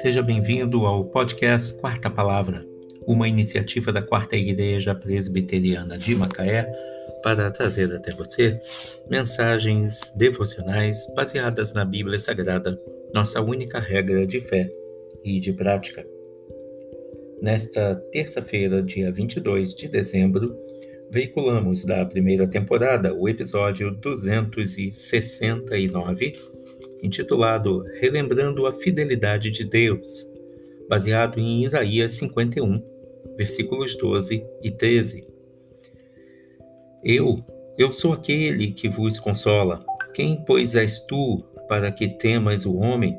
Seja bem-vindo ao podcast Quarta Palavra, uma iniciativa da Quarta Igreja Presbiteriana de Macaé para trazer até você mensagens devocionais baseadas na Bíblia Sagrada, nossa única regra de fé e de prática. Nesta terça-feira, dia 22 de dezembro, veiculamos da primeira temporada o episódio 269 intitulado Relembrando a Fidelidade de Deus, baseado em Isaías 51, versículos 12 e 13. Eu, eu sou aquele que vos consola. Quem, pois, és tu para que temas o homem,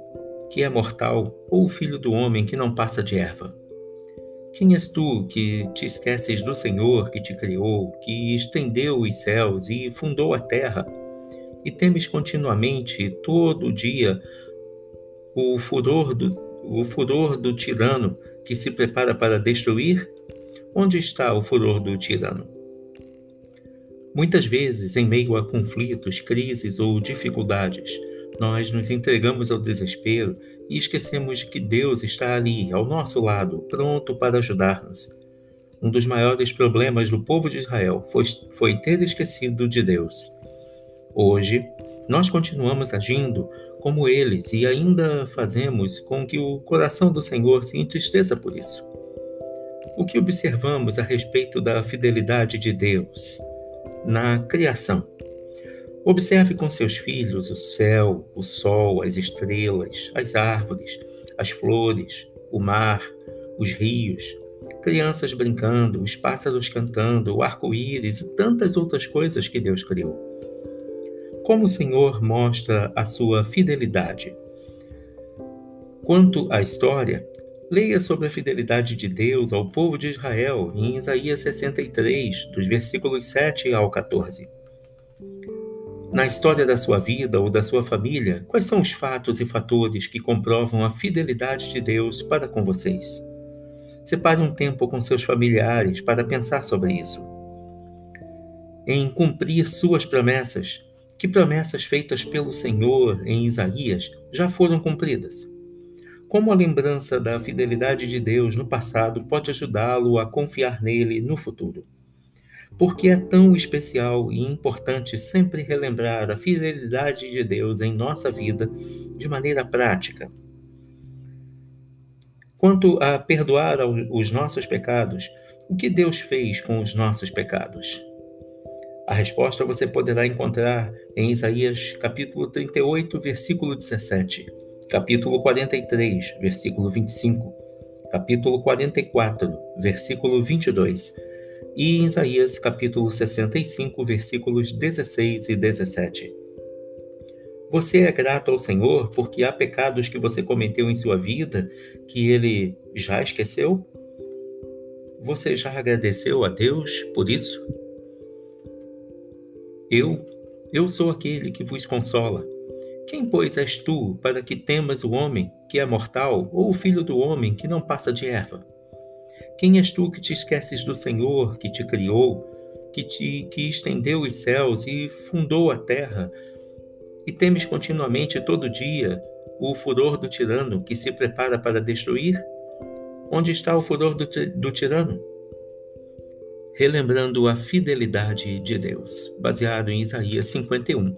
que é mortal, ou o filho do homem que não passa de erva? Quem és tu que te esqueces do Senhor que te criou, que estendeu os céus e fundou a terra? e temes continuamente, todo dia, o furor do, o furor do tirano que se prepara para destruir? Onde está o furor do tirano? Muitas vezes, em meio a conflitos, crises ou dificuldades, nós nos entregamos ao desespero e esquecemos de que Deus está ali, ao nosso lado, pronto para ajudar-nos. Um dos maiores problemas do povo de Israel foi, foi ter esquecido de Deus. Hoje, nós continuamos agindo como eles e ainda fazemos com que o coração do Senhor se entristeça por isso. O que observamos a respeito da fidelidade de Deus na criação? Observe com seus filhos o céu, o sol, as estrelas, as árvores, as flores, o mar, os rios, crianças brincando, os pássaros cantando, o arco-íris e tantas outras coisas que Deus criou como o Senhor mostra a sua fidelidade. Quanto à história, leia sobre a fidelidade de Deus ao povo de Israel em Isaías 63, dos versículos 7 ao 14. Na história da sua vida ou da sua família, quais são os fatos e fatores que comprovam a fidelidade de Deus para com vocês? Separe um tempo com seus familiares para pensar sobre isso. Em cumprir suas promessas, que promessas feitas pelo Senhor em Isaías já foram cumpridas. Como a lembrança da fidelidade de Deus no passado pode ajudá-lo a confiar nele no futuro? Porque é tão especial e importante sempre relembrar a fidelidade de Deus em nossa vida de maneira prática. Quanto a perdoar os nossos pecados, o que Deus fez com os nossos pecados? A resposta você poderá encontrar em Isaías capítulo 38, versículo 17, capítulo 43, versículo 25, capítulo 44, versículo 22 e em Isaías capítulo 65, versículos 16 e 17. Você é grato ao Senhor porque há pecados que você cometeu em sua vida que ele já esqueceu? Você já agradeceu a Deus por isso? Eu, eu sou aquele que vos consola. Quem, pois, és tu para que temas o homem que é mortal ou o filho do homem que não passa de erva? Quem és tu que te esqueces do Senhor que te criou, que te que estendeu os céus e fundou a terra, e temes continuamente todo dia o furor do tirano que se prepara para destruir? Onde está o furor do, do tirano? relembrando a fidelidade de Deus, baseado em Isaías 51,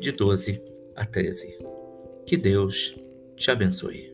de 12 a 13. Que Deus te abençoe.